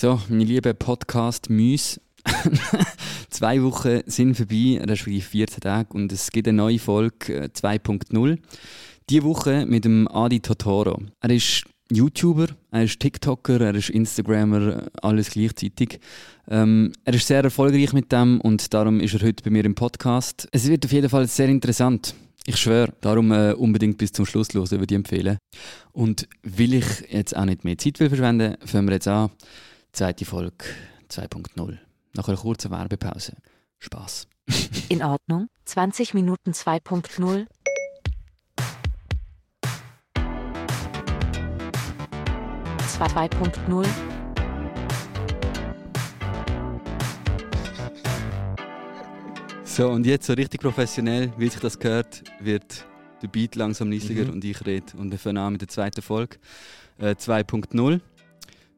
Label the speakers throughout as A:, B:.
A: So, meine lieben Podcast-Müs. Zwei Wochen sind vorbei, respektive 14 Tage, und es gibt eine neue Folge äh, 2.0. Diese Woche mit dem Adi Totoro. Er ist YouTuber, er ist TikToker, er ist Instagrammer, alles gleichzeitig. Ähm, er ist sehr erfolgreich mit dem und darum ist er heute bei mir im Podcast. Es wird auf jeden Fall sehr interessant. Ich schwöre, darum äh, unbedingt bis zum Schluss los, würde ich empfehlen. Und will ich jetzt auch nicht mehr Zeit verschwenden, fangen wir jetzt an. Zweite Folge 2.0. Nach einer kurzen Werbepause. Spaß.
B: In Ordnung. 20 Minuten 2.0. Zwei- 2.0.
A: So, und jetzt so richtig professionell, wie sich das gehört, wird der Beat langsam leisiger
C: Mhm.
A: und ich rede. Und wir fangen an mit der zweiten Folge. Äh, 2.0.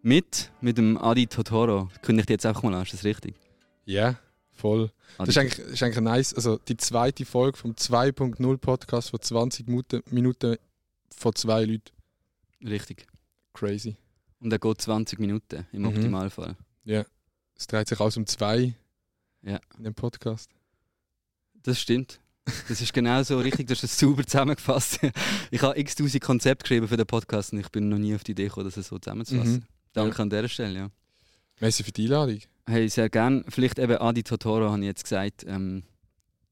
A: Mit, mit dem Adi Totoro. Kündige ich jetzt einfach mal an, ist das richtig?
C: Ja, voll. Das
A: Adi
C: ist eigentlich, das ist eigentlich nice. Also die zweite Folge vom 2.0 Podcast von 20 Minuten, Minuten von zwei Leuten.
A: Richtig.
C: Crazy.
A: Und er geht 20 Minuten im
C: Mhm.
A: Optimalfall.
C: Es dreht sich alles um zwei
A: Ja.
C: in dem Podcast.
A: Das stimmt. Das ist genau so richtig, du hast es super zusammengefasst. Ich habe x tausend Konzepte geschrieben für den Podcast und ich bin noch nie auf die Idee gekommen, das so zusammenzufassen.
C: Mhm.
A: Danke an dieser Stelle, ja.
C: Merci für die Einladung.
A: Hey, sehr gern. Vielleicht eben Adi Totoro, habe ich jetzt gesagt. Ähm,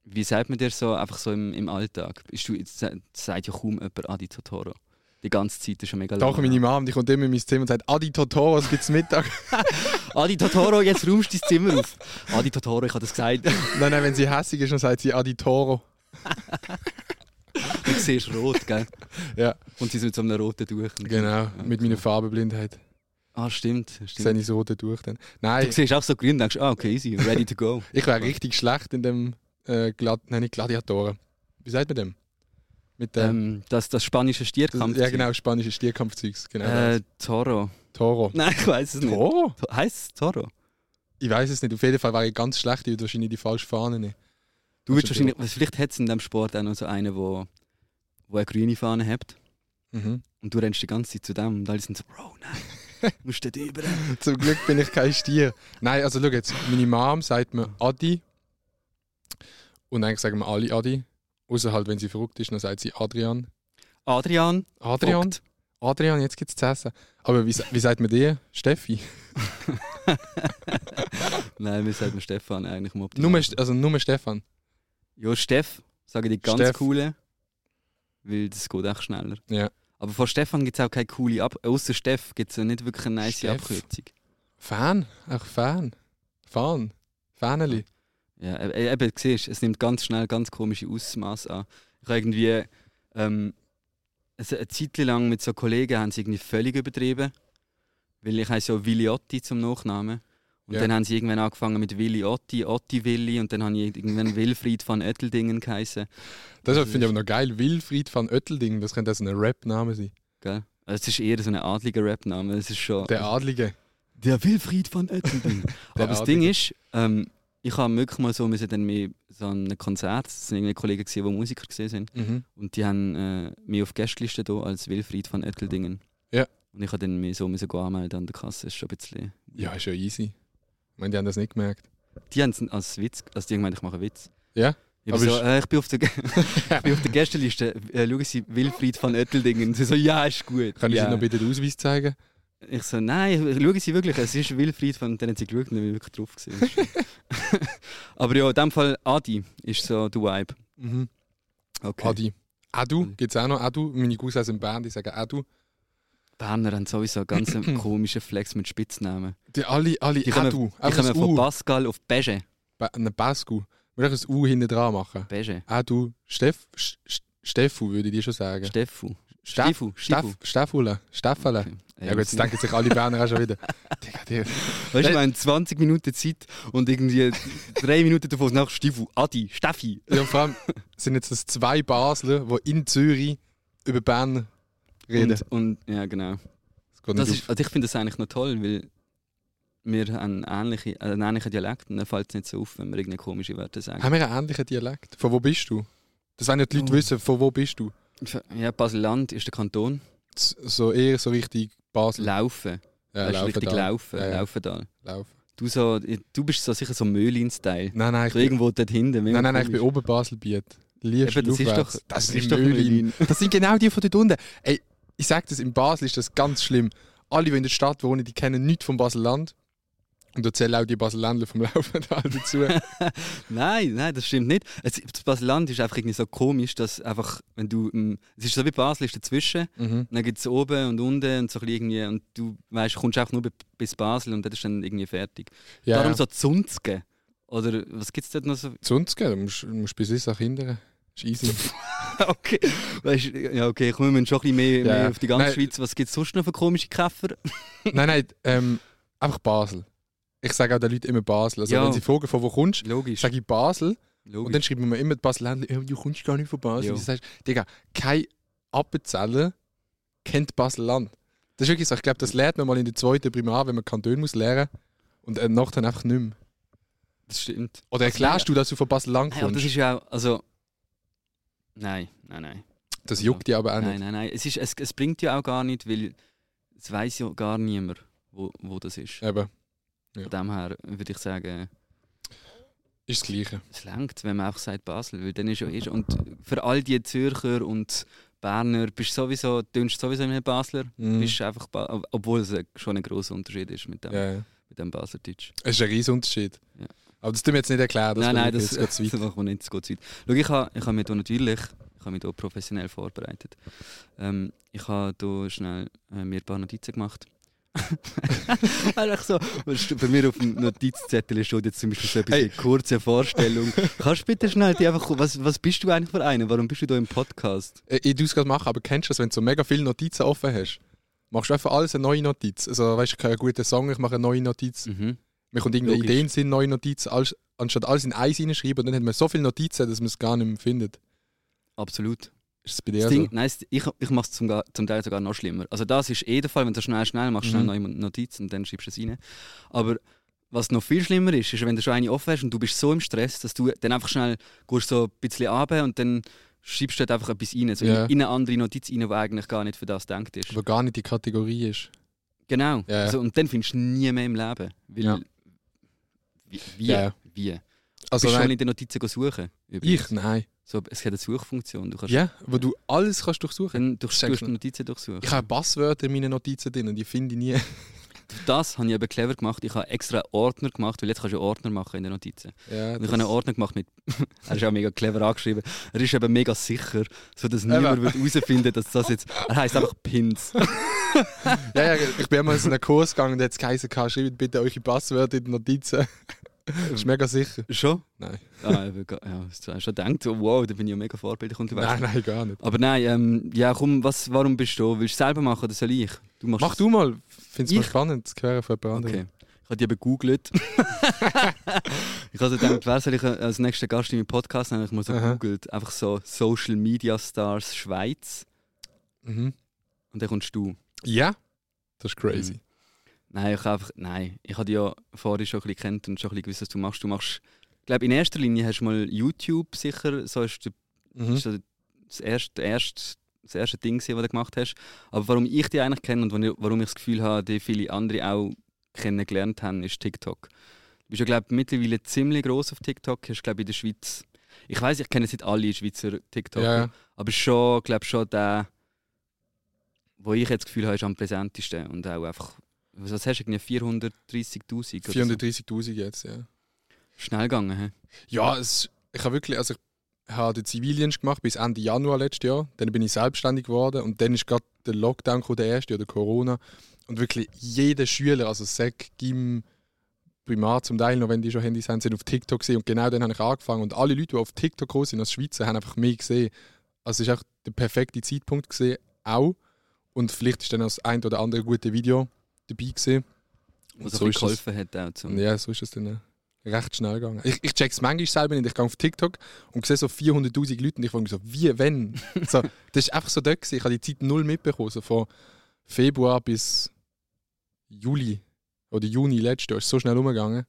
A: wie sagt man dir so, einfach so im, im Alltag? Bist du, jetzt sa- sagt ja kaum jemand Adi Totoro. Die ganze Zeit ist schon mega
C: Doch,
A: lang.
C: meine Mom, die kommt immer in mein Zimmer und sagt, Adi Totoro, was gibt's Mittag?
A: Adi Totoro, jetzt räumst du dein Zimmer auf. Adi Totoro, ich habe das gesagt.
C: nein, nein, wenn sie hässig ist, dann sagt sie Adi Toro.
A: du siehst rot, gell?
C: Ja.
A: Und sie ist mit so einem roten Tuch.
C: Genau,
A: Ja,
C: mit meiner Farbenblindheit.
A: Ah, stimmt.
C: Sehe
A: stimmt.
C: ich so durch dann.
A: Du
C: Nein,
A: siehst auch so grün und denkst, ah, okay, easy, ready to go.
C: ich wäre richtig schlecht in dem äh, Glad nein, nicht Gladiatoren. Wie sagt man dem? Mit dem
A: ähm, das, das spanische Stierkampf.
C: ja genau, spanische Stierkampfzeugs. Genau.
A: Äh. Toro.
C: Toro.
A: Nein, ich weiß es nicht.
C: Toro?
A: To- Heißt es Toro?
C: Ich weiß es nicht. Auf jeden Fall wäre ich ganz schlecht, ich würde wahrscheinlich die falsche Fahne nehmen.
A: Du würdest
C: Also,
A: wahrscheinlich, vielleicht hat es in diesem Sport auch noch so einen, wo, wo eine grüne Fahne hat.
C: Mhm.
A: Und du rennst die ganze Zeit zu dem und alle sind so, Bro, nein, du musst dort über.
C: Zum Glück bin ich kein Stier. Nein, also schau jetzt, meine Mom sagt mir Adi. Und eigentlich sagen wir alle Adi. Außer halt, wenn sie verrückt ist, dann sagt sie Adrian.
A: Adrian.
C: Adrian?
A: Vogt.
C: Adrian, jetzt gibt's zu essen. Aber wie, wie sagt man dir? Steffi?
A: Nein, wir sagen Stefan eigentlich im
C: Nur, also nur Stefan.
A: Ja, Steff, sage die ganz
C: Steff.
A: coole. Weil das geht echt schneller.
C: Ja.
A: Aber von Stefan gibt es auch keine coole Ab Außer Steff gibt es ja nicht wirklich eine nice
C: Steff.
A: Abkürzung.
C: Fan? Auch Fan? Fan? Faneli?
A: Ja, e- e- eben, siehst es nimmt ganz schnell ganz komische Ausmaße an. Ich habe irgendwie ähm, also eine Zeit lang mit so Kollegen haben sie irgendwie völlig übertrieben. Weil ich heiße ja Williotti zum Nachnamen. Und
C: Ja.
A: dann haben sie irgendwann angefangen mit Willi Otti, Otti Willi und dann habe ich irgendwann Wilfried van Oetteldingen geheißen.
C: Das
A: Das
C: finde ich aber noch geil. Wilfried van Oettelding, das könnte also ein Rap-Name sein.
A: Gell? Also es ist eher so ein adliger Rap-Name. Es ist schon.
C: Der Adlige.
A: Der Wilfried van Oettelding.
C: Der
A: Aber das
C: Adlige.
A: Ding ist, ähm, ich habe wirklich mal so, müssen dann mit so einem Konzert, es sind irgendwie Kollegen, gewesen, die Musiker gesehen sind.
C: Mhm.
A: Und die haben äh, mich auf Gästeliste da als Wilfried van Oetteldingen.
C: Ja.
A: Und ich habe dann mich so müssen anmelden an der Kasse. Das ist schon ein bisschen.
C: Ja, ist ja easy. Ich meine, die haben das nicht gemerkt.
A: Die haben es als Witz, also die haben gemeint, ich mache einen Witz.
C: Ja?
A: Ich,
C: Aber
A: bin so, äh, ich, bin auf der, ich bin auf der Gästeliste. Äh, schauen Sie Wilfried van Oetteldingen. Sie so, ja, ist gut.
C: Kann ich
A: ja.
C: Ihnen noch bitte den Ausweis zeigen?
A: Ich so, nein, schauen Sie wirklich, es ist Wilfried von denen sie geschaut und ich wirklich drauf gewesen. Aber ja, in dem Fall Adi ist so der Vibe.
C: Mhm.
A: Okay.
C: Adi. Adu, gibt es auch noch Adu? Meine Cousins in Bern, die sagen Adu.
A: Berner haben sowieso einen ganz komischen Flex mit Spitznamen.
C: Die alle, alle
A: Die kommen,
C: Adu.
A: die kommen von
C: U.
A: Pascal auf Beige.
C: Ba- Ein Basku. Wir ein U hinten dran machen.
A: Beige.
C: Adu. Steff, Sch- Sch- Steffu würde ich dir schon sagen.
A: Steffu.
C: Steff-
A: Stifu. Stifu.
C: Steff, Steffule. Steffele.
A: Okay.
C: Ja gut, jetzt denken sich alle Berner auch schon wieder. Digga, Digga.
A: Weißt du, wir haben 20 Minuten Zeit und irgendwie drei Minuten davon nach Stifu. Adi. Steffi.
C: Ja, und vor allem sind jetzt das zwei Basler, die in Zürich über Bern reden.
A: Und, und ja, genau.
C: Das
A: Das ist, also ich finde das eigentlich noch toll, weil wir haben ähnliche, äh, einen ähnlichen Dialekt und dann fällt es nicht so auf, wenn wir irgendeine komische Wörter sagen.
C: Haben wir einen ähnlichen Dialekt? Von wo bist du? Das wollen ja die Leute
A: Oh.
C: wissen, von wo bist du?
A: Ja, Basel-Land ist der Kanton.
C: So eher so richtig Basel.
A: Laufen
C: Ja,
A: weißt, du, richtig
C: Laufendal.
A: laufen,
C: Ja, ja.
A: Laufendal.
C: Laufen.
A: Du, so, du bist so sicher so Möhlin-Style.
C: Nein, nein, ich
A: So
C: bin,
A: irgendwo dort hinten.
C: nein, nein, nein, ich bin oben Baselbiet. Liebst
A: Eben, das ist doch,
C: das
A: das
C: ist
A: ist doch
C: Möhlin.
A: Möhlin.
C: Das sind genau die von dort unten. Ey, ich sag das, in Basel ist das ganz schlimm. Alle, die in der Stadt wohnen, die kennen nichts vom Baselland. Und da zählen auch die Baselländler vom Laufendal dazu.
A: Nein, nein, das stimmt nicht. Es, das Baseland ist einfach irgendwie so komisch, dass einfach, wenn du, ähm, es ist so wie Basel ist dazwischen,
C: mhm.
A: dann gibt es oben und unten und so ein bisschen irgendwie, und du weißt, kommst auch nur bi- bis Basel und dann ist dann irgendwie fertig.
C: Ja,
A: Darum
C: ja.
A: so Zunzke. Oder was gibt es dort noch so?
C: Gehen, du musst, musst bis Issach hindern. Ist easy.
A: okay. Weißt, ja, okay, kommen wir schon ein bisschen mehr,
C: Ja.
A: mehr auf die ganze
C: Nein.
A: Schweiz. Was gibt es sonst noch für komische Käfer?
C: nein, nein, ähm, einfach Basel. Ich sage auch den Leuten immer Basel. Also
A: Ja.
C: wenn sie fragen, von wo kommst du, sage ich Basel.
A: Logisch.
C: Und dann schreiben wir immer die Baselländer, «Ja, du kommst gar nicht von Basel.
A: Ja.
C: Und du sagst, Digga, kein Appenzeller kennt Baselland. Das ist wirklich so. Ich glaube, das lernt man mal in der zweiten Primar, wenn man Kanton muss lernen. Und äh, nachher dann einfach nicht mehr.
A: das stimmt.
C: Oder
A: Also,
C: erklärst du, dass du von Baselland kommst?
A: das ist ja auch, also... Nein, nein, nein.
C: das juckt dich aber auch
A: Nein,
C: nicht.
A: nein, nein. Es, ist, es, es bringt ja auch gar nicht, weil es weiß ja gar niemand, wo, wo das ist.
C: Eben, Ja.
A: Von dem her würde ich sagen,
C: ist das Gleiche.
A: es langt, wenn man einfach sagt Basel, weil dann ist ja eh schon. Und für all die Zürcher und Berner bist du sowieso, tönst sowieso immer Basler,
C: Mhm.
A: bist einfach obwohl es schon ein grosser Unterschied ist mit dem,
C: Ja, ja.
A: mit dem Baseldeutsch.
C: Es ist ein riesen Unterschied.
A: Ja.
C: Aber das tun wir jetzt nicht erklären. Das
A: nein, nein,
C: wird
A: das,
C: jetzt zu
A: das
C: weit.
A: wir nicht, das geht zu weit. Schau, ich habe ich ha mich hier natürlich ich habe mich hier professionell vorbereitet. Ähm, ich habe hier schnell äh, mir ein paar Notizen gemacht. Einfach so, bei mir auf dem Notizzettel steht jetzt zum Beispiel so etwas
C: Hey.
A: kurze Vorstellung. Kannst du bitte schnell die einfach, was, was bist du eigentlich für einer? Warum bist du da im Podcast?
C: Äh, Ich tue es gerade machen, aber kennst du das, wenn du so mega viele Notizen offen hast? Machst du einfach alles eine neue Notiz. Also, weißt du, ich habe einen guten Song, ich mache eine neue Notiz.
A: Mhm.
C: Mir kommt irgendeine
A: Logisch.
C: Idee in den Sinn, neue Notiz, alles, anstatt alles in eins reinschreiben, und dann hat man so viele Notizen, dass man es gar nicht mehr findet.
A: Absolut.
C: Ist das bei dir
A: Das
C: so?
A: Ding, nein, das- ich, ich mache es zum, zum Teil sogar noch schlimmer. Also das ist eh der Fall, wenn du schnell schnell machst, schnell
C: Mhm.
A: neue Notizen und dann schreibst du es rein. Aber was noch viel schlimmer ist, ist, wenn du schon eine offen hast und du bist so im Stress, dass du dann einfach schnell gehst so ein bisschen runter und dann schreibst du dort einfach etwas rein, so
C: Ja.
A: in, in eine andere Notiz rein, die eigentlich gar nicht für das gedacht ist.
C: Aber gar nicht die Kategorie ist.
A: Genau.
C: Ja.
A: Also, und dann findest du nie mehr im Leben. Weil,
C: Ja.
A: Wie? Wie?
C: Ja.
A: wie? Du
C: Also,
A: bist schon
C: nein,
A: in den Notizen suchen. übrigens.
C: ich? Nein.
A: So, es hat eine Suchfunktion. Du kannst
C: Ja, wo du alles kannst durchsuchen.
A: dann durch, durch die
C: schon.
A: Notizen durchsuchen.
C: Ich habe Passwörter in meinen Notizen drin und die finde ich nie.
A: Das habe ich eben clever gemacht. Ich habe extra Ordner gemacht, weil jetzt kannst du ja Ordner machen in den Notizen.
C: Ja,
A: Und ich habe einen Ordner gemacht mit. er ist auch mega clever angeschrieben. Er ist eben mega sicher, sodass niemand wird herausfinden dass das jetzt. Er heißt einfach Pins.
C: ja, ja, ich bin einmal in einen Kurs gegangen und jetzt geheißen, schreibt bitte eure Passwörter in die Notizen. Ist mega sicher.
A: Schon?
C: Nein.
A: Ah, ich ja, schon gedacht, so, wow, da bin ich ja mega vorbildlich unterwegs.
C: Nein, nein, gar nicht.
A: Aber nein, ähm, ja komm, was, warum bist du da? Willst du selber machen oder soll ich? Du machst
C: Mach
A: es.
C: du mal. Find's mal
A: Ich?
C: spannend zu hören von jemand anderem.
A: Okay. Ich habe die eben gegoogelt. ich habe so gedacht, wer soll ich als nächster Gast in meinem Podcast nehmen? Ich muss so gegoogelt. Einfach so Social Media Stars Schweiz.
C: Mhm.
A: Und dann kommst du.
C: Ja, das ist crazy.
A: Mhm. Nein, ich habe einfach, nein, ich habe dich ja vorher schon ein bisschen kennt und schon ein bisschen gewusst, was du machst. Du machst, ich glaube, in erster Linie hast du mal YouTube sicher, so ist, der,
C: Mhm.
A: ist das erste, erste, das erste Ding, was du gemacht hast. Aber warum ich dich eigentlich kenne und warum ich- das Gefühl habe, die viele andere auch kennengelernt haben, ist TikTok. Du bist ja, glaube ich, mittlerweile ziemlich groß auf TikTok. Hast, glaube ich, in der Schweiz. Ich weiß, ich kenne jetzt nicht alle Schweizer TikToker,
C: Ja, ja.
A: aber schon, glaube schon der, wo ich jetzt das Gefühl habe, ist am präsentesten und auch einfach. Was hast du, irgendwie 430.000? oder so?
C: 430.000 jetzt, ja.
A: Schnell gegangen, hä?
C: Ja, es, ich habe wirklich, also ich habe den Zivildienst gemacht bis Ende Januar letztes Jahr. Dann bin ich selbstständig geworden und dann ist gerade der Lockdown gekommen, der erste oder Corona. Und wirklich jeder Schüler, also Sek, Gim, Primar zum Teil noch, wenn die schon Handys haben, sind auf TikTok gesehen und genau dann habe ich angefangen. Und alle Leute, die auf TikTok gekommen sind als Schweizer, haben einfach mehr gesehen. Also es ist auch der perfekte Zeitpunkt gesehen, auch. Und vielleicht ist dann das ein oder andere gute Video dabei gesehen.
A: Was
C: Und
A: so geholfen hat auch zum.
C: ja, so ist es dann recht schnell gegangen. Ich, ich check's manchmal selber nicht. Ich gehe auf TikTok und sehe so 400'000 Leute und ich frage mich so, wie, wenn? so, das ist einfach so dort gewesen. Ich habe die Zeit null mitbekommen. So von Februar bis Juli oder Juni letztes Jahr. ist so schnell umgegangen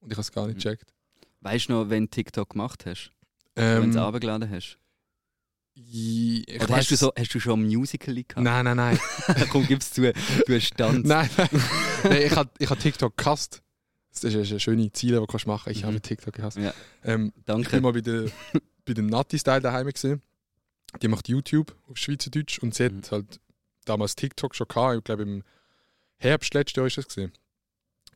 C: und ich habe es gar nicht
A: Mhm.
C: gecheckt.
A: Weißt du noch, wenn du TikTok gemacht hast? wenn du
C: Ähm,
A: es runtergeladen hast?
C: Ich, ich
A: Oder hast du, so, hast du schon ein Musical gehabt?
C: Nein, nein, nein.
A: Komm, gib's zu, du hast Tanz.
C: nein, nein. nein ich habe ich hab TikTok gehasst. Das ist eine schöne Ziele, die du kannst machen Ich
A: Mhm.
C: habe TikTok gehasst.
A: Ja.
C: Ähm, ich
A: Danke.
C: bin mal bei der, bei der Natti-Style daheim gesehen. Die macht YouTube auf Schweizerdeutsch und sie
A: Mhm.
C: hat halt damals TikTok schon gehabt. Ich glaube, im Herbst letztes Jahr ist das gesehen.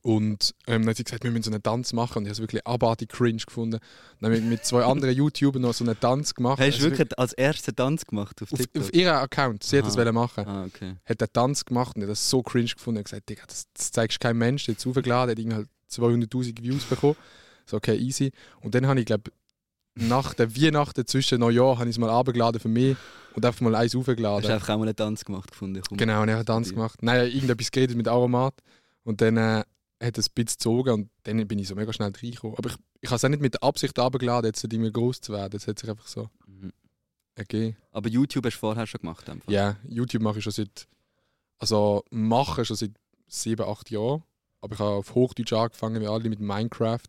C: Und ähm, dann hat sie gesagt, wir müssen so einen Tanz machen. Und ich habe es wirklich abartig cringe gefunden. Dann haben wir mit zwei anderen YouTubern noch so einen Tanz gemacht.
A: Hast du
C: Also
A: wirklich als ersten Tanz gemacht auf
C: auf,
A: TikTok?
C: auf ihren Account. Sie hat das
A: Aha.
C: machen.
A: ah, okay.
C: Hat den Tanz gemacht und ich habe das so cringe gefunden. Ich habe gesagt, Digga, das, das zeigst kein Mensch. Der hat es aufgeladen, hat irgendwie halt 200'000 Views bekommen. So, okay, easy. Und dann habe ich, glaube nach der Weihnachten zwischen Neujahr habe ich es mal abgeladen für mich und einfach mal eins
A: Hast
C: aufgeladen.
A: du einfach auch mal einen Tanz gemacht gefunden? Komm.
C: Genau, und er hat Tanz gemacht. Nein, irgendetwas geredet mit Aromat. Und dann äh, hat es ein bisschen gezogen und dann bin ich so mega schnell reingekommen. Aber ich, ich habe es auch nicht mit der Absicht abgeladen, jetzt irgendwie groß zu werden. Es hat sich einfach so
A: Mhm.
C: ergeben.
A: Aber YouTube hast du vorher schon gemacht?
C: Ja, YouTube mache ich schon seit. Also mache schon seit sieben, acht Jahren. Aber ich habe auf Hochdeutsch angefangen, wie alle mit Minecraft.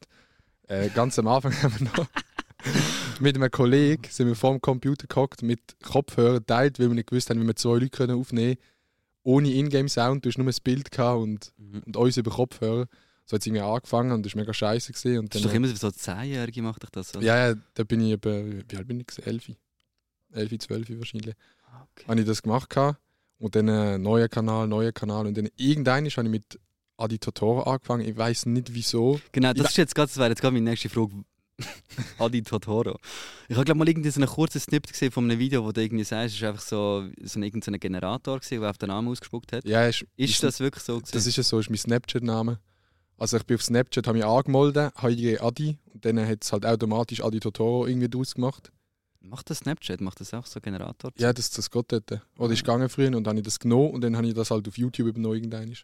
C: Äh, ganz am Anfang haben wir noch mit einem Kollegen sind wir vor dem Computer gehockt, mit Kopfhörern teilt, weil wir nicht gewusst haben, wie wir zwei Leute aufnehmen können. Ohne Ingame-Sound, du hast nur ein Bild gehabt und,
A: Mhm.
C: und uns über Kopfhörer. So hat es irgendwie angefangen und das war mega scheiße. Gewesen. Und
A: Das ist
C: dann,
A: doch immer so 10-Jährige macht doch das, oder?
C: ja, ja, da bin ich eben, wie alt bin ich? gewesen? Elf. Elf, zwölf wahrscheinlich
A: Ah, Okay.
C: habe ich das gemacht gehabt. und dann äh, neuer Kanal, neuer Kanal und dann irgendwann habe ich mit Adi Totoro angefangen. Ich weiß nicht wieso.
A: Genau,
C: Ich
A: das, ist jetzt grad, das wäre jetzt gerade meine nächste Frage. Adi Totoro. Ich habe glaube mal irgendwie so einen kurzen Snippet gesehen von einem Video, wo du irgendwie sagst, es war einfach so, so ein, irgendein Generator, gewesen, der auf den Namen ausgespuckt hat.
C: Ja, ist,
A: Ist das wirklich so? Gewesen?
C: das ist ja so, ist mein Snapchat-Name. Also ich bin auf Snapchat, habe mich angemeldet, habe Adi und dann hat es halt automatisch Adi Totoro irgendwie draus gemacht.
A: Macht das Snapchat? Macht das auch so Generator?
C: Ja, das, das geht dort. Oder ist gegangen früher und dann habe ich das genommen und dann habe ich das halt auf YouTube übernommen, irgendein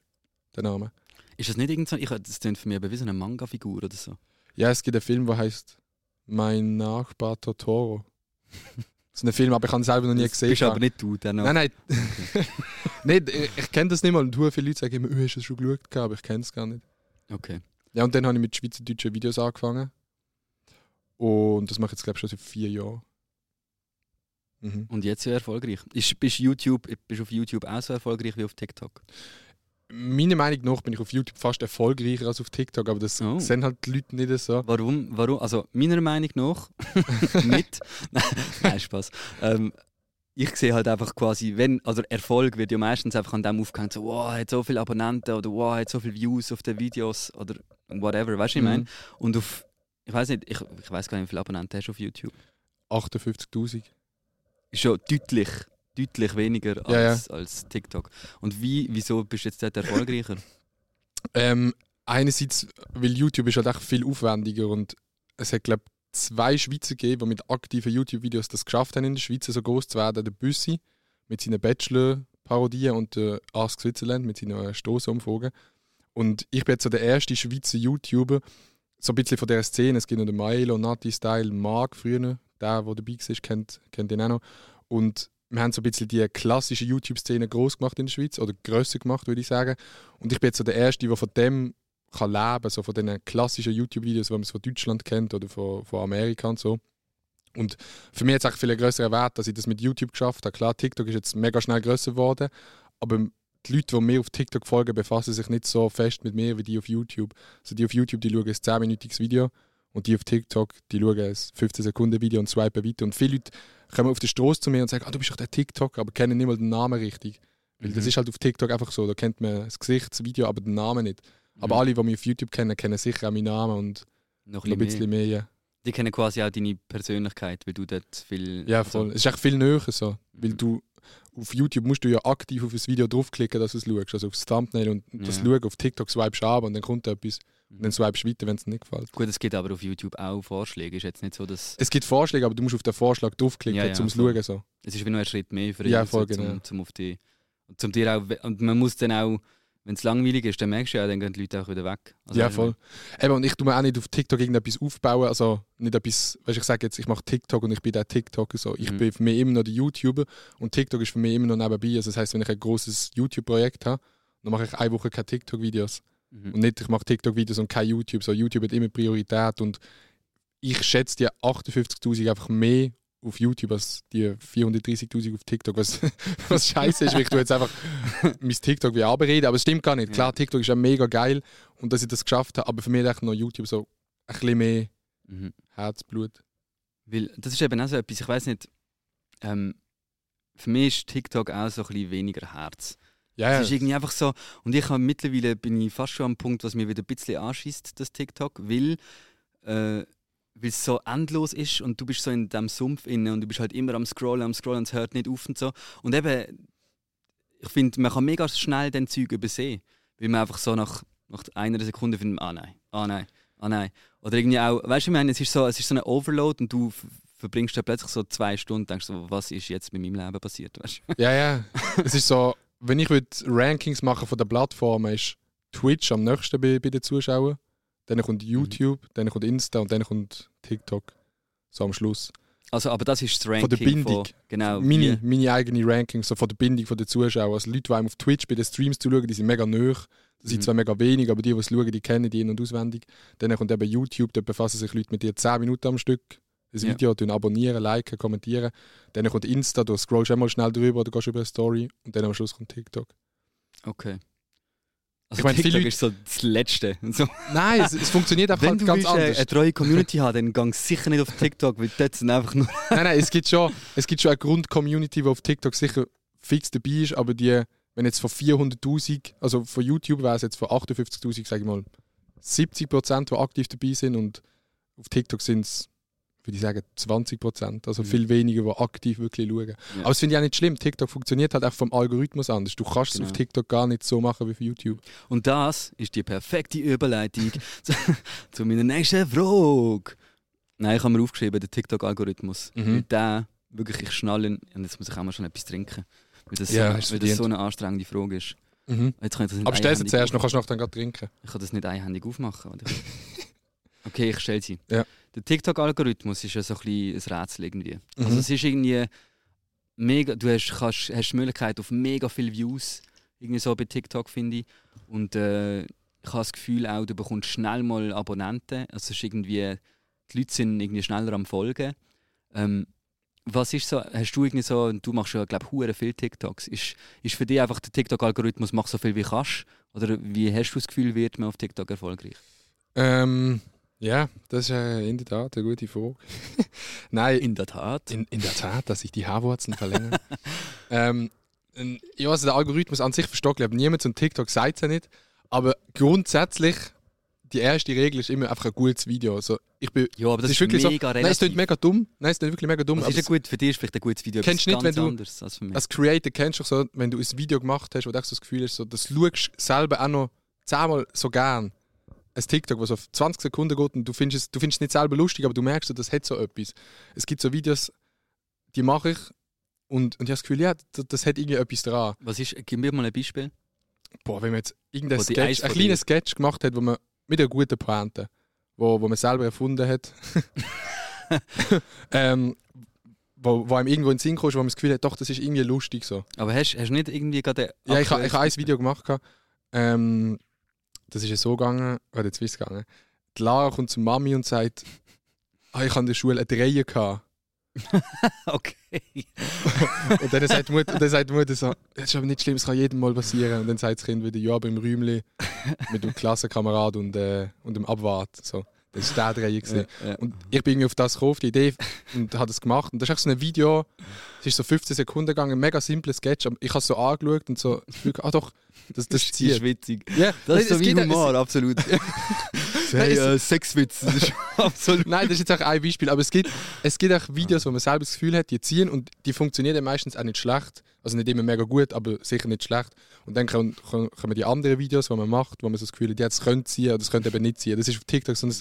C: der Name.
A: Ist das nicht irgend so, ich, das klingt für mich aber wie so eine Manga-Figur oder so.
C: Ja, es gibt einen Film, der heißt Mein Nachbar Totoro. Das ist ein Film, aber ich habe ihn selber noch nie
A: das
C: gesehen.
A: bist aber nicht du, der noch.
C: Nein, nein. nein, ich, ich kenne das nicht mal. Und viele Leute sagen immer, oh, hast du das schon geschaut? gehabt?" Aber ich kenne es gar nicht.
A: Okay.
C: Ja, und dann habe ich mit schweizerdeutschen Videos angefangen. Und das mache ich jetzt, glaube ich, schon seit vier Jahren. Mhm.
A: Und jetzt ja erfolgreich. Ist, bist, YouTube, bist du auf YouTube auch so erfolgreich wie auf TikTok?
C: Meiner Meinung nach bin ich auf YouTube fast erfolgreicher als auf TikTok, aber das
A: Oh.
C: sehen halt die Leute nicht so.
A: Warum? Warum? Also meiner Meinung nach nicht. Nein, Nein, Spaß. Ähm, ich sehe halt einfach quasi, wenn, also Erfolg wird ja meistens einfach an dem aufgehängt, so, wow, er hat so viele Abonnenten oder wow, er hat so viele Views auf den Videos oder whatever, weißt du, ich meine?
C: Mhm.
A: Und auf, ich weiß nicht, ich, ich weiß gar nicht, wie viele Abonnenten hast du auf YouTube.
C: 58'000.
A: Ist schon deutlich, deutlich weniger
C: Ja, ja.
A: als, als TikTok. Und wie, wieso bist du jetzt dort erfolgreicher?
C: Ähm, einerseits, weil YouTube ist halt echt viel aufwendiger und es hat, glaube zwei Schweizer gegeben, die mit aktiven YouTube-Videos das geschafft haben, in der Schweiz so groß zu werden. Der Büssi mit seinen Bachelor-Parodien und der Ask Switzerland mit seinen Stoßumfragen. Und ich bin jetzt so der erste Schweizer YouTuber, so ein bisschen von dieser Szene. Es gibt noch den Milo, Nati Style, Mark früher, der, der dabei war, kennt, kennt ihn auch noch. Und wir haben so ein bisschen die klassische YouTube-Szene groß gemacht in der Schweiz oder grösser gemacht, würde ich sagen. Und ich bin jetzt so der Erste, der von dem kann leben, so von den klassischen YouTube-Videos, die man von Deutschland kennt oder von, von Amerika und so. Und für mich hat es viel einen größeren Wert, dass ich das mit YouTube geschafft habe. Klar, TikTok ist jetzt mega schnell grösser geworden, aber die Leute, die mir auf TikTok folgen, befassen sich nicht so fest mit mir wie die auf YouTube. Also die auf YouTube, die schauen ein 10-minütiges Video und die auf TikTok, die schauen ein 15-Sekunden-Video und swipen weiter. Und viele Leute kommen auf die Straße zu mir und sagen, ah, du bist doch der TikTok, aber kennen nicht mal den Namen richtig. Weil das
A: Mhm.
C: ist halt auf TikTok einfach so, da kennt man das Gesicht, das Video, aber den Namen nicht. Aber
A: Mhm.
C: alle, die mich auf YouTube kennen, kennen sicher auch meinen Namen und
A: noch
C: ein bisschen mehr. ja.
A: Die kennen quasi auch deine Persönlichkeit, weil du dort viel.
C: Ja,
A: also-
C: voll. Es ist echt viel näher so. Weil
A: Mhm.
C: du auf YouTube musst du ja aktiv auf das Video draufklicken, dass du es schaust. Also aufs Thumbnail und das
A: Ja.
C: schauen. Auf TikTok swipest ab und dann kommt da etwas. Und dann
A: Mhm.
C: swipest du weiter, wenn es dir nicht gefällt.
A: Gut, es gibt aber auf YouTube auch Vorschläge. Ist jetzt nicht so, dass.
C: Es gibt Vorschläge, aber du musst auf den Vorschlag draufklicken,
A: Ja, ja,
C: zum es
A: voll.
C: schauen. So.
A: Es ist wie nur ein Schritt mehr für
C: Ja,
A: ihn,
C: voll,
A: so,
C: genau.
A: zum, zum auf die. Zum dir auch, und man muss dann auch, wenn es langweilig ist, dann merkst du ja, dann gehen die Leute auch wieder weg. Also,
C: ja, voll. Eben, und ich tue mir auch nicht auf TikTok irgendetwas aufbauen. Also nicht etwas, weißt, ich sage jetzt, ich mache TikTok und ich bin der TikToker. So. Ich
A: Mhm.
C: bin für mich immer noch der YouTuber und TikTok ist für mich immer noch nebenbei. Also das heißt, wenn ich ein großes YouTube-Projekt habe, dann mache ich eine Woche keine TikTok-Videos.
A: Mhm.
C: Und nicht, ich mache TikTok-Videos und kein YouTube. So, YouTube hat immer Priorität und ich schätze die 58'000 einfach mehr auf YouTube als die 430.000 auf TikTok, was, was scheiße ist, weil ich tu jetzt einfach mein TikTok wie abreden, aber es stimmt gar nicht. Klar, TikTok ist ja mega geil und dass ich das geschafft habe, aber für mich echt noch YouTube so ein bisschen mehr
A: Mhm.
C: Herzblut.
A: Weil das ist eben auch so etwas, ich weiß nicht, ähm, für mich ist TikTok auch so ein bisschen weniger Herz.
C: Ja,
A: Es ist irgendwie einfach so, und ich habe mittlerweile bin ich fast schon am Punkt, was mir wieder ein bisschen anschießt, das TikTok, weil, äh, weil es so endlos ist und du bist so in dem Sumpf inne und du bist halt immer am Scrollen, am Scrollen und es hört nicht auf und so. Und eben, ich finde, man kann mega schnell den Zeug übersehen, weil man einfach so nach, nach einer Sekunde findet, ah nein, ah nein, ah nein. Oder irgendwie auch, weißt du, ich meine, es ist so, es ist so ein Overload und du verbringst dann plötzlich so zwei Stunden und denkst so, was ist jetzt mit meinem Leben passiert, weißt du?
C: ja, ja. es ist so, wenn ich Rankings machen von der Plattformen, ist Twitch am nächsten bei, bei den Zuschauern, dann kommt YouTube, dann kommt Insta und dann kommt TikTok. So am Schluss.
A: Also, aber das ist das Ranking
C: Von der Bindung.
A: genau,
C: meine, meine eigene Ranking so von der Bindung der Zuschauer. Also Leute, die einem auf Twitch bei den Streams zuschauen, die sind mega nöch. Das sind
A: Mhm.
C: zwar mega wenig, aber die, die es schauen, die kennen die in- und auswendig. Dann kommt eben YouTube, da befassen sich Leute mit dir 10 Minuten am Stück. Das
A: Ja.
C: Video tun abonnieren, liken, kommentieren. Dann kommt Insta, du scrollst einmal schnell drüber oder gehst über eine Story. Und dann am Schluss kommt TikTok.
A: Okay. Also
C: Ich meine, viele
A: TikTok
C: Leute-
A: ist so das Letzte. So,
C: Nein, es, es funktioniert einfach
A: wenn
C: halt
A: du
C: ganz
A: willst, äh,
C: anders.
A: eine treue Community haben, dann gang sicher nicht auf TikTok, weil dort sind einfach nur...
C: nein, nein, es gibt schon, es gibt schon eine Grund-Community, die auf TikTok sicher fix dabei ist, aber die, wenn jetzt von 400'000, also von YouTube wäre es jetzt von 58'000, sage ich mal, 70%, die aktiv dabei sind und auf TikTok sind es, würde ich sagen, 20%, also
A: Mhm.
C: viel weniger, die aktiv wirklich schauen.
A: Ja.
C: Aber das finde ich auch nicht schlimm, TikTok funktioniert halt auch vom Algorithmus anders. Du kannst es
A: Genau.
C: auf TikTok gar nicht so machen wie auf YouTube.
A: Und das ist die perfekte Überleitung zu, zu meiner nächsten Frage. Nein, ich habe mir aufgeschrieben, den TikTok-Algorithmus.
C: Mhm.
A: Mit dem wirklich ich schnallen, und jetzt muss ich auch mal schon etwas trinken. Weil das,
C: Ja,
A: weil das so eine anstrengende Frage ist.
C: Mhm. Aber stell sie zuerst, noch kannst du noch dann gerade trinken.
A: Ich kann das nicht einhändig aufmachen. Oder? okay, ich stelle sie.
C: Ja.
A: Der TikTok-Algorithmus ist ja so ein, bisschen ein Rätsel irgendwie.
C: Mhm.
A: Also es ist irgendwie mega, du hast, kannst, hast die Möglichkeit auf mega viele Views irgendwie so bei TikTok, finde ich. Und äh, ich habe das Gefühl auch, du bekommst schnell mal Abonnenten. Also es ist irgendwie, die Leute sind irgendwie schneller am Folgen. Ähm, was ist so, hast du irgendwie so, du machst ja glaube ich viele TikToks, ist, ist für dich einfach der TikTok-Algorithmus, mach so viel wie kannst? Oder wie hast du das Gefühl, wird man auf TikTok erfolgreich?
C: Ähm, ja, das ist äh, in der Tat eine gute Frage. Nein,
A: In der Tat.
C: in, in der Tat, dass sich die Haarwurzeln verlängern. ähm, ja, also der Algorithmus an sich glaube ich, niemand und TikTok sagt es ja nicht. Aber grundsätzlich, die erste Regel ist immer einfach ein gutes Video. Also, ich bin,
A: Ja, aber das,
C: es
A: ist,
C: wirklich so,
A: mega
C: nein,
A: relativ.
C: es klingt mega dumm. Nein, es klingt wirklich mega dumm. Aber
A: ist ja gut, für dich ist vielleicht ein gutes Video,
C: Kennst du nicht, wenn du-
A: als für mich.
C: als Creator kennst du so, wenn du ein Video gemacht hast, wo du so das Gefühl hast, so, das schaust selber auch noch zehnmal so gern. Ein TikTok, was auf 20 Sekunden geht und du findest es, du findest es nicht selber lustig, aber du merkst, so, das hat so etwas. Es gibt so Videos, die mache ich und, und ich habe das Gefühl, ja, das, das hat irgendwie etwas dran.
A: Was ist, gib mir mal ein Beispiel.
C: Boah, wenn man jetzt irgendein Sketch, ein
A: von
C: kleiner
A: dir-
C: Sketch gemacht hat, wo man mit einer guten Pointe, wo, wo man selber erfunden hat, ähm, wo, wo einem irgendwo in den Sinn kommt, wo man das Gefühl hat, doch, das ist irgendwie lustig so.
A: Aber hast du nicht irgendwie gerade.
C: Ja, ich, ich habe ein Video gemacht. Ähm, das ist ja so gegangen, oder jetzt wisst gegangen. Die Lara kommt zu Mami und sagt, ah, ich habe in der Schule eine Dreie gehabt.
A: Okay.
C: Und dann sagt die Mutter, dann sagt die Mutter so, das ist aber nicht schlimm, es kann jedem mal passieren. Und dann sagt das Kind wieder, ja, beim Rühmli mit dem Klassenkamerad und, äh, und dem Abwart. So. Das war der Dreie. gewesen.
A: Ja, ja.
C: Und ich bin irgendwie auf das gekommen, auf die Idee, und habe das gemacht. Und das ist echt so ein Video, es ist so 15 Sekunden gegangen, ein mega simples Sketch. Aber ich habe es so angeschaut und so, ah doch, das, das
A: Das ist
C: zieht.
A: witzig.
C: Ja,
A: Das ist so
C: es
A: wie Humor, absolut. hey,
C: es-
A: äh, Sexwitz, das ist absolut.
C: Nein, das ist jetzt auch ein Beispiel. Aber es gibt, es gibt auch Videos, wo man selber das Gefühl hat, die ziehen und die funktionieren dann meistens auch nicht schlecht. Also nicht immer mega gut, aber sicher nicht schlecht. Und dann kommen, kommen die anderen Videos, die man macht, wo man so das Gefühl hat, das könnte ziehen oder das könnte eben nicht ziehen. Das ist auf TikTok so ein,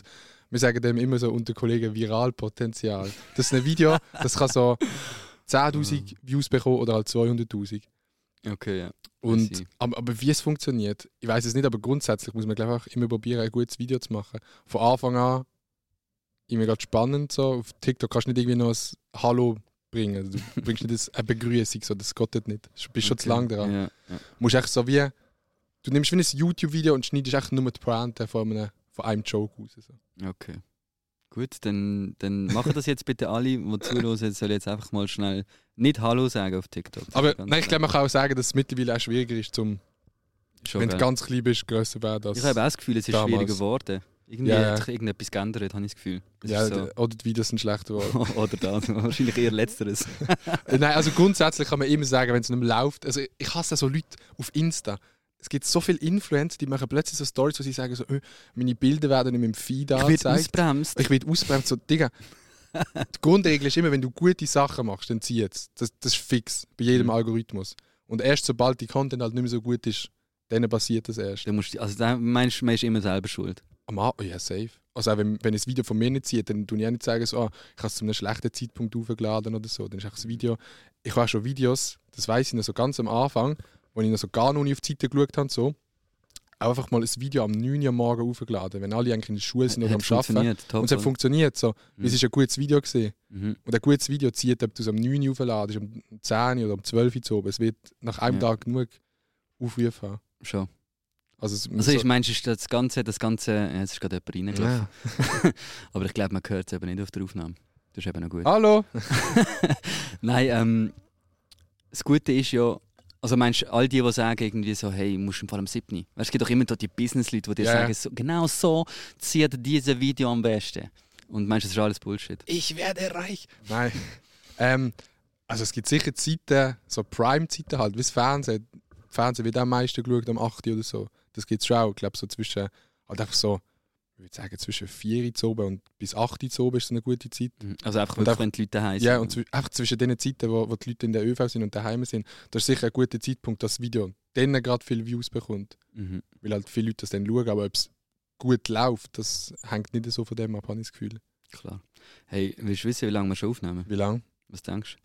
C: wir sagen dem immer so unter Kollegen Viralpotenzial. Das ist ein Video, das kann so 10.000 Views bekommen oder halt 200.000.
A: Okay, ja.
C: Und, aber, aber wie es funktioniert, ich weiß es nicht, aber grundsätzlich muss man glaube auch immer probieren, ein gutes Video zu machen. Von Anfang an immer gerade spannend. So. Auf TikTok kannst du nicht irgendwie noch ein Hallo bringen. Du bringst nicht das- eine Begrüßung, so. das geht nicht. Du bist schon zu lang dran.
A: Ja, ja.
C: Du musst echt so wie, du nimmst wie ein YouTube-Video und schneidest echt nur die Pointe von einem, von einem Joke raus. So.
A: Okay. Gut, dann, dann machen das jetzt bitte alle, die zuhören, sollen jetzt einfach mal schnell nicht Hallo sagen auf TikTok. Das
C: Aber nein, ich glaube, man kann auch sagen, dass es mittlerweile auch schwieriger ist, zum,
A: Schon
C: wenn du ganz klein bist, grösser werden. als-
A: Ich habe auch das Gefühl, es ist
C: damals.
A: schwieriger geworden. Irgendwie
C: ja.
A: hat sich irgendetwas geändert, habe ich das Gefühl. Es
C: ja,
A: so.
C: Oder die Videos sind schlechter geworden.
A: Oder das, wahrscheinlich eher Letzteres.
C: Äh, Nein, also grundsätzlich kann man immer sagen, wenn es nicht mehr läuft. Also ich hasse so Leute auf Insta. Es gibt so viele Influencer, die machen plötzlich so Stories, wo sie sagen so, «Ö, meine Bilder werden in meinem Feed
A: Ich werde
C: angezeigt.
A: ausbremst.
C: Ich werde ausbremst. So, Digga, die Grundregel ist immer, wenn du gute Sachen machst, dann zieh es. Das, das ist fix bei jedem
A: Mhm.
C: Algorithmus. Und erst sobald die Content halt nicht mehr so gut ist, dann passiert das erst.
A: Du musst, also da meinst du, man ist immer selber schuld.
C: Am Anfang, ja, safe. Also auch wenn, wenn ein Video von mir nicht ziehe, dann tue ich auch nicht sagen, so, ah, ich habe es zu einem schlechten Zeitpunkt aufgeladen oder so. Dann ist einfach das Video. Ich habe auch schon Videos, das weiß ich noch so ganz am Anfang, wo ich noch so gar noch nicht auf die Seite geschaut habe, so. Einfach mal ein Video am 9 Uhr am Morgen aufgeladen, wenn alle eigentlich in der Schule sind oder am Arbeiten. Und es hat funktioniert. So.
A: Mhm.
C: Es ist ein gutes Video gesehen.
A: Mhm.
C: Und ein gutes Video zieht, ob du es am 9 Uhr aufladest, um 10 Uhr oder um 12 Uhr zu oben. Es wird nach einem
A: Ja.
C: Tag genug Aufrufe haben.
A: Schon.
C: Also, es,
A: Also ich meinst, ist das Ganze, das Ganze, ja, jetzt ist gerade jemand reingelaufen.
C: ja.
A: Aber ich glaube, man hört es eben nicht auf der Aufnahme. Das ist eben noch gut.
C: Hallo!
A: Nein, ähm, das Gute ist ja, also meinst du, all die, die sagen irgendwie so, hey, musst du vor allem 7. Weißt du, es gibt doch immer da die Business-Leute, die dir
C: ja.
A: sagen, so, genau so zieht dieses Video am besten. Und meinst du, das ist alles Bullshit?
C: Ich werde reich. Nein. ähm, also es gibt sicher Zeiten, so Prime-Zeiten halt, wie das Fernsehen. Fernsehen wird am meisten geschaut, am 8 Uhr oder so. Das gibt es schon auch. Ich glaube, so zwischen, halt einfach so, ich würde sagen, zwischen 4 Uhr zu oben und bis 8 Uhr zu oben ist so eine gute Zeit.
A: Mhm. Also einfach,
C: Und einfach-
A: wenn die Leute daheim sind.
C: Ja, und einfach zwischen den Zeiten, wo, wo die Leute in der ÖV sind und daheim sind, das ist sicher ein guter Zeitpunkt, dass das Video dann gerade viele Views bekommt.
A: Mhm.
C: Weil halt viele Leute das dann schauen, aber ob es gut läuft, das hängt nicht so von dem ab, habe ich das Gefühl.
A: Klar. Hey, willst du wissen, wie lange wir schon aufnehmen?
C: Wie lange?
A: Was denkst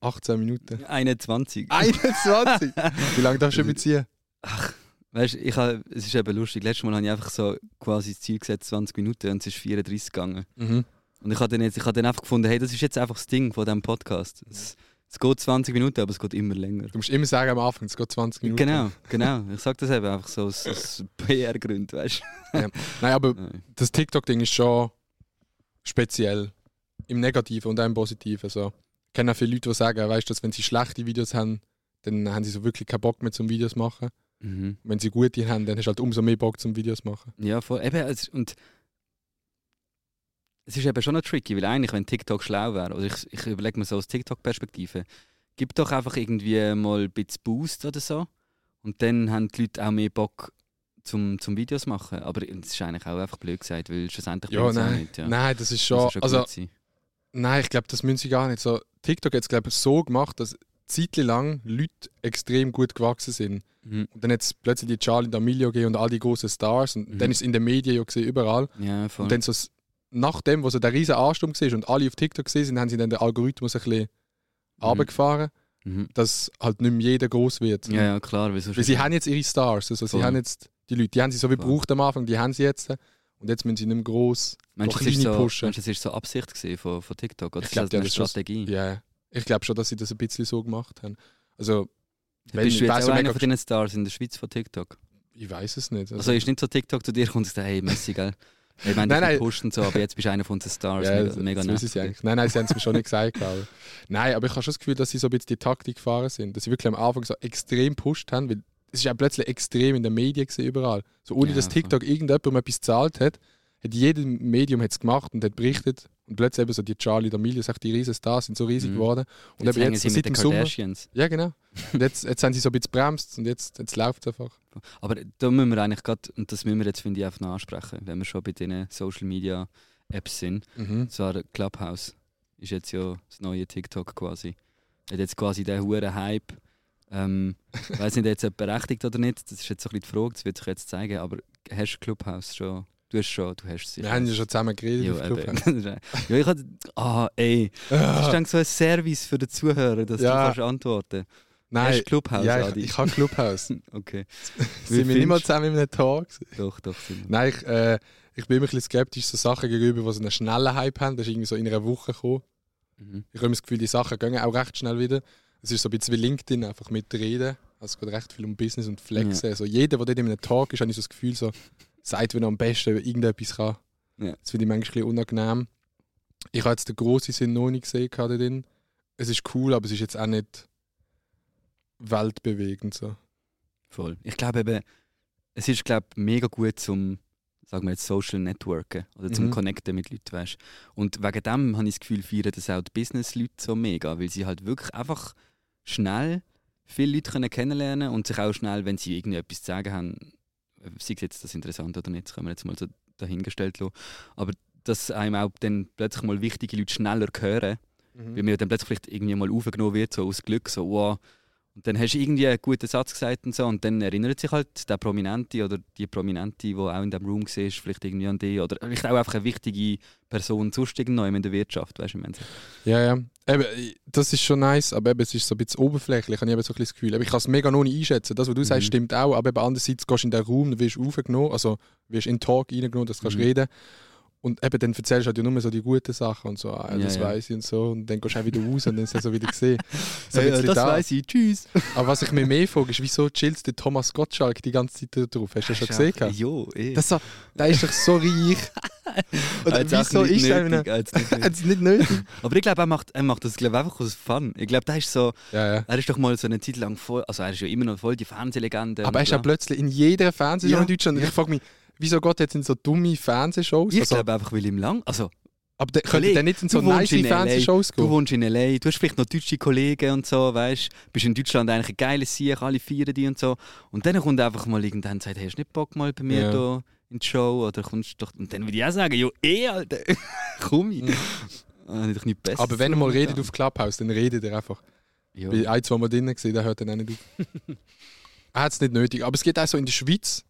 C: 18 Minuten.
A: du? 21.
C: 21? Wie lange darfst du beziehen?
A: Weißt du, ich hab, es ist eben lustig. Letztes Mal habe ich einfach so quasi das Ziel gesetzt, 20 Minuten, und es ist 34 gegangen.
C: Mhm.
A: Und ich habe dann, jetzt- ich hab dann einfach gefunden, hey, das ist jetzt einfach das Ding von diesem Podcast. Es, es geht 20 Minuten, aber es geht immer länger.
C: Du musst immer sagen am Anfang, es geht 20 Minuten.
A: Genau, genau. Ich sage das eben einfach so aus, aus PR-Gründen, weißt
C: Nein, aber
A: du? Nein.
C: das TikTok-Ding ist schon speziell. Im Negativen und auch im Positiven. So. Ich kenne auch viele Leute, die sagen, weißt du, dass wenn sie schlechte Videos haben, dann haben sie so wirklich keinen Bock mehr zum Videos machen.
A: Mhm.
C: Wenn sie gute haben, dann hast du halt umso mehr Bock zum Videos machen.
A: Ja, voll. Eben, es, und es ist eben schon noch tricky, weil eigentlich, wenn TikTok schlau wäre, oder ich, ich überlege mir so aus TikTok-Perspektive, gib doch einfach irgendwie mal ein bisschen Boost oder so. Und dann haben die Leute auch mehr Bock zum, zum Videos machen. Aber das ist eigentlich auch einfach blöd gesagt, weil schlussendlich
C: Ja, nein.
A: nicht. Ja.
C: Nein, das ist schon.
A: ja schon
C: also, nein, ich glaube, das müssen sie gar nicht. So, TikTok hat es, glaube ich, so gemacht, dass zeitlang Leute extrem gut gewachsen sind.
A: Mhm.
C: Und dann es plötzlich die Charlie D'Amelio gegeben und all die großen Stars. Und
A: Mhm.
C: dann ist es in den Medien ja gesehen, überall.
A: Ja.
C: Und dann so, nachdem, wo so der riesen Ansturm war und alle auf TikTok sind, haben sie dann den Algorithmus ein bisschen runtergefahren,
A: mhm.
C: dass halt nicht mehr jeder groß wird.
A: Ja, ja, klar.
C: Weil sie haben jetzt ihre Stars, also sie haben jetzt die Leute, die haben sie so wie gebraucht am Anfang, die haben sie jetzt. Und jetzt müssen sie nicht mehr gross
A: Meinst
C: noch
A: ist
C: kleine
A: so,
C: pushen.
A: meinst du, das ist so Absicht von, von TikTok? Oder
C: Ich
A: ist das
C: glaub,
A: eine
C: das ist schon-
A: Strategie?
C: Ja, ich glaube schon, dass sie das ein bisschen so gemacht haben. Also, wenn-
A: Bist du
C: ich
A: jetzt
C: weiss
A: auch
C: ja
A: einer von den Stars in der Schweiz von TikTok?
C: ich weiß es nicht.
A: Also ist nicht so TikTok zu dir kommt und sagt, hey, Messi, gell? Ich meine,
C: Nein, nein.
A: pusht und so, aber jetzt bist du einer von den Stars.
C: ja,
A: mega mega
C: das sie eigentlich. Nein, nein, sie haben es mir schon nicht gesagt. Aber. Nein, aber ich habe schon das Gefühl, dass sie so ein bisschen die Taktik gefahren sind. Dass sie wirklich am Anfang so extrem gepusht haben, weil es ist ja plötzlich extrem in den Medien gewesen, überall. So ohne
A: Ja,
C: dass. TikTok irgendjemandem etwas gezahlt hat, hat jedes Medium hat's gemacht und hat berichtet. Und plötzlich eben so die Charlie D'Amelio, sagt die riesen Stars sind so riesig
A: Mhm.
C: geworden. Und
A: Jetzt
C: eben jetzt
A: sie
C: seit dem Sommer. Ja, genau. Und jetzt, jetzt haben sie so ein bisschen bremst und jetzt, jetzt läuft es einfach.
A: Aber da müssen wir eigentlich gerade, und das müssen wir jetzt, finde ich, einfach noch ansprechen, wenn wir schon bei diesen Social Media Apps sind.
C: Mhm.
A: Zwar Clubhouse ist jetzt ja das neue TikTok quasi. Hat jetzt quasi den hohen Hype. Ähm, ich weiß nicht, jetzt ob berechtigt oder nicht, das ist jetzt so ein bisschen die Frage, das wird sich jetzt zeigen, aber hast du Clubhouse schon? Du hast schon, du hast sicher.
C: Wir haben ja schon zusammen geredet
A: Ja, ja, ich hatte. Ah, ey. Das ist dann so ein Service für den Zuhörer, dass
C: Ja.
A: du kannst antworten
C: Nein,
A: Hast Clubhouse,
C: ja, ich, ich habe Clubhouse.
A: Okay.
C: sind wir nicht mal zusammen in einem Tag? gewesen?
A: Doch, doch. Sind wir.
C: Nein, ich, äh, ich bin immer ein bisschen skeptisch so Sachen gegenüber, die so einen schnellen Hype haben. Das ist irgendwie so in einer Woche gekommen.
A: Mhm.
C: Ich habe das Gefühl, die Sachen gehen auch recht schnell wieder. Es ist so ein bisschen wie LinkedIn, einfach mit Reden. Also es geht recht viel um Business und Flexen. Also jeder, der dort in einem Talk ist, habe ich so das Gefühl, so, sagt, wenn er am besten irgendetwas kann.
A: Ja.
C: Das finde ich manchmal ein bisschen unangenehm. Ich habe jetzt den grossen Sinn noch nicht gesehen drin. Es ist cool, aber es ist jetzt auch nicht weltbewegend so.
A: Voll. Ich glaube eben, es ist glaube mega gut zum, sagen wir jetzt, Social Networken oder zum
C: Mhm.
A: Connecten mit Leuten, weißt Und wegen dem habe ich das Gefühl, feiern das auch die Business-Leute so mega, weil sie halt wirklich einfach schnell viele Leute können kennenlernen und sich auch schnell, wenn sie irgendwie etwas zu sagen haben, sei jetzt das interessant oder nicht, das können wir jetzt mal so dahingestellt lassen. Aber dass einem auch dann plötzlich mal wichtige Leute schneller hören,
C: Mhm.
A: weil mir dann plötzlich vielleicht irgendwie mal aufgenommen wird, so aus Glück, so wow. Und dann hast du irgendwie einen guten Satz gesagt und so und dann erinnert sich halt der Prominente oder die Prominente, die auch in dem Room war, vielleicht irgendwie an dich oder vielleicht auch einfach eine wichtige Person sonst irgendwo in der Wirtschaft, weißt du, ich.
C: Ja, ja. Eben, das ist schon nice, aber eben, es ist so ein bisschen oberflächlich, habe ich eben so ein bisschen das Gefühl. Aber ich kann es mega noch nicht einschätzen. Das, was du
A: Mhm.
C: sagst, stimmt auch, aber eben andererseits gehst du in den Raum, dann wirst du aufgenommen, also wirst in den Talk reingenommen, dass du kannst
A: Mhm.
C: reden und eben dann erzählst du halt ja nur so die guten Sachen und so, ah, ja,
A: Ja,
C: das
A: ja.
C: weiß ich und so. Und dann gehst du auch wieder raus und dann ist es so wieder gesehen. So ein bisschen da.
A: ich, tschüss.
C: Aber was ich mir mehr frage, ist, wieso chillst der Thomas Gottschalk die ganze Zeit da drauf? Hast du das schon gesehen? gehabt?
A: Jo, eh.
C: Das so, der ist doch so reich.
A: Hat's auch
C: wieso
A: nicht
C: ist er
A: nicht
C: ist nicht nötig.
A: Aber ich glaube, er macht, er macht das glaub, einfach aus Fun. Ich glaube, der ist so,
C: Ja, ja.
A: er ist doch mal so eine Zeit lang voll, also er ist ja immer noch voll die Fernsehlegende.
C: Aber er
A: und
C: ist ja plötzlich in jeder Fernsehshow
A: Ja,
C: in Deutschland. Und
A: ja.
C: ich frage mich, wieso geht jetzt in so dumme Fernsehshows?
A: Ich
C: Also,
A: glaube einfach, weil ihm lang, also
C: aber der, könnte der nicht in so
A: du wohnst
C: nice
A: in LA,
C: Fernsehshows
A: Du
C: gehen?
A: wohnst in L.A., du hast vielleicht noch deutsche Kollegen und so, weißt du, bist in Deutschland eigentlich ein geiles Sieg, alle feiern die und so. Und dann kommt einfach mal irgendwann und sagt, hey, hast du nicht Bock mal bei mir
C: Ja.
A: da in die Show? Oder kommst du doch... Und dann würde ich auch sagen, jo, eh, Alter, komm ich.
C: Mhm.
A: Ah, Habe ich nicht besser
C: Aber wenn er mal redet auf Clubhouse, dann redet er einfach.
A: Ja.
C: Bei ein, zwei Mal drinnen gesehen, der hört dann auch nicht auf. er hat es nicht nötig. Aber es geht auch so in der Schweiz,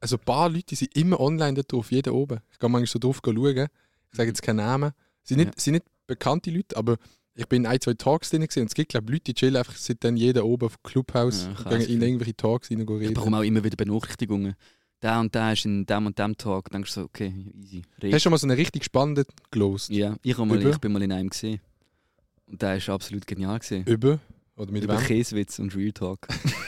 C: also ein paar Leute die sind immer online da drauf, jeder oben. Ich gehe manchmal so drauf schauen. Ich sage jetzt keinen Namen. Sie sind nicht,
A: Ja.
C: sind nicht bekannte Leute, aber ich bin in ein, zwei Talks drin gesehen und es gibt, glaube ich, Leute, die chillen einfach, sind dann jeder oben auf Clubhouse
A: Ja,
C: gehen in irgendwelche Talks rein und
A: Ich
C: reden.
A: bekomme auch immer wieder Benachrichtigungen. Der und der ist in dem und dem Tag. Dann denkst du so, okay, easy. Red.
C: Hast du schon mal so einen richtig spannenden gelost?
A: Ja, ich, mal,
C: Über?
A: ich bin mal in einem gesehen. Und der ist absolut genial gesehen.
C: Über? Oder mit
A: Über
C: wem?
A: Käsewitz und Real Talk.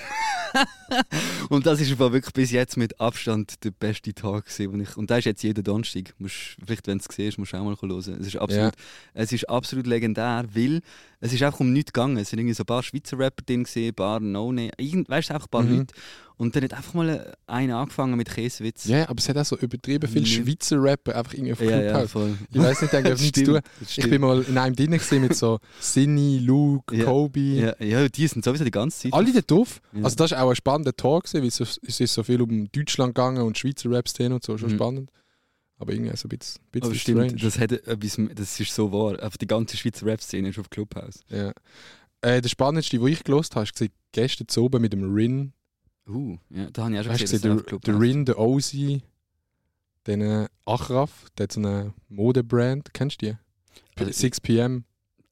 A: und das ist aber wirklich bis jetzt mit Abstand der beste Tag gewesen, ich, und da ist jetzt jeden Donnerstag. Musst, vielleicht wenn du es siehst, musst du auch mal hören. Es ist absolut, es ist absolut legendär, weil es ist einfach um nichts gegangen. Es sind irgendwie so ein paar Schweizer Rapper drin ein paar no name irgend, weißt du, einfach ein paar
C: Mhm.
A: Leute. Und dann hat einfach mal einer angefangen mit Käsewitz.
C: Ja, aber es hat auch so übertrieben viele
A: Ja.
C: Schweizer Rapper einfach irgendwie auf
A: ja, ja,
C: Clubhouse.
A: voll.
C: Ich weiß nicht, denke, ich nichts zu tun. Ich bin mal in einem drin mit so Sinny, Luke,
A: Ja.
C: Kobe.
A: ja, ja, die sind sowieso die ganze Zeit.
C: Alle da drauf.
A: Ja.
C: Also das war auch ein spannender Talk, weil es, so- es ist so viel um Deutschland gegangen und Schweizer Rap-Szene und so, schon
A: Mhm.
C: spannend. Aber irgendwie so ein bisschen, bisschen
A: Aber stimmt,
C: strange.
A: das, hat etwas, das ist so wahr. Einfach die ganze Schweizer Rap-Szene ist auf Clubhouse.
C: Ja. Äh, der spannendste, den ich gelost habe, ist gesehen, gestern oben mit dem Rin.
A: Uh, ja, da habe ich auch schon
C: Hast du
A: gesehen,
C: gesehen,
A: er
C: der, der Rin, der Ozzy, den äh, Achraf, der hat so eine Modebrand, kennst du die?
A: Also,
C: 6pm.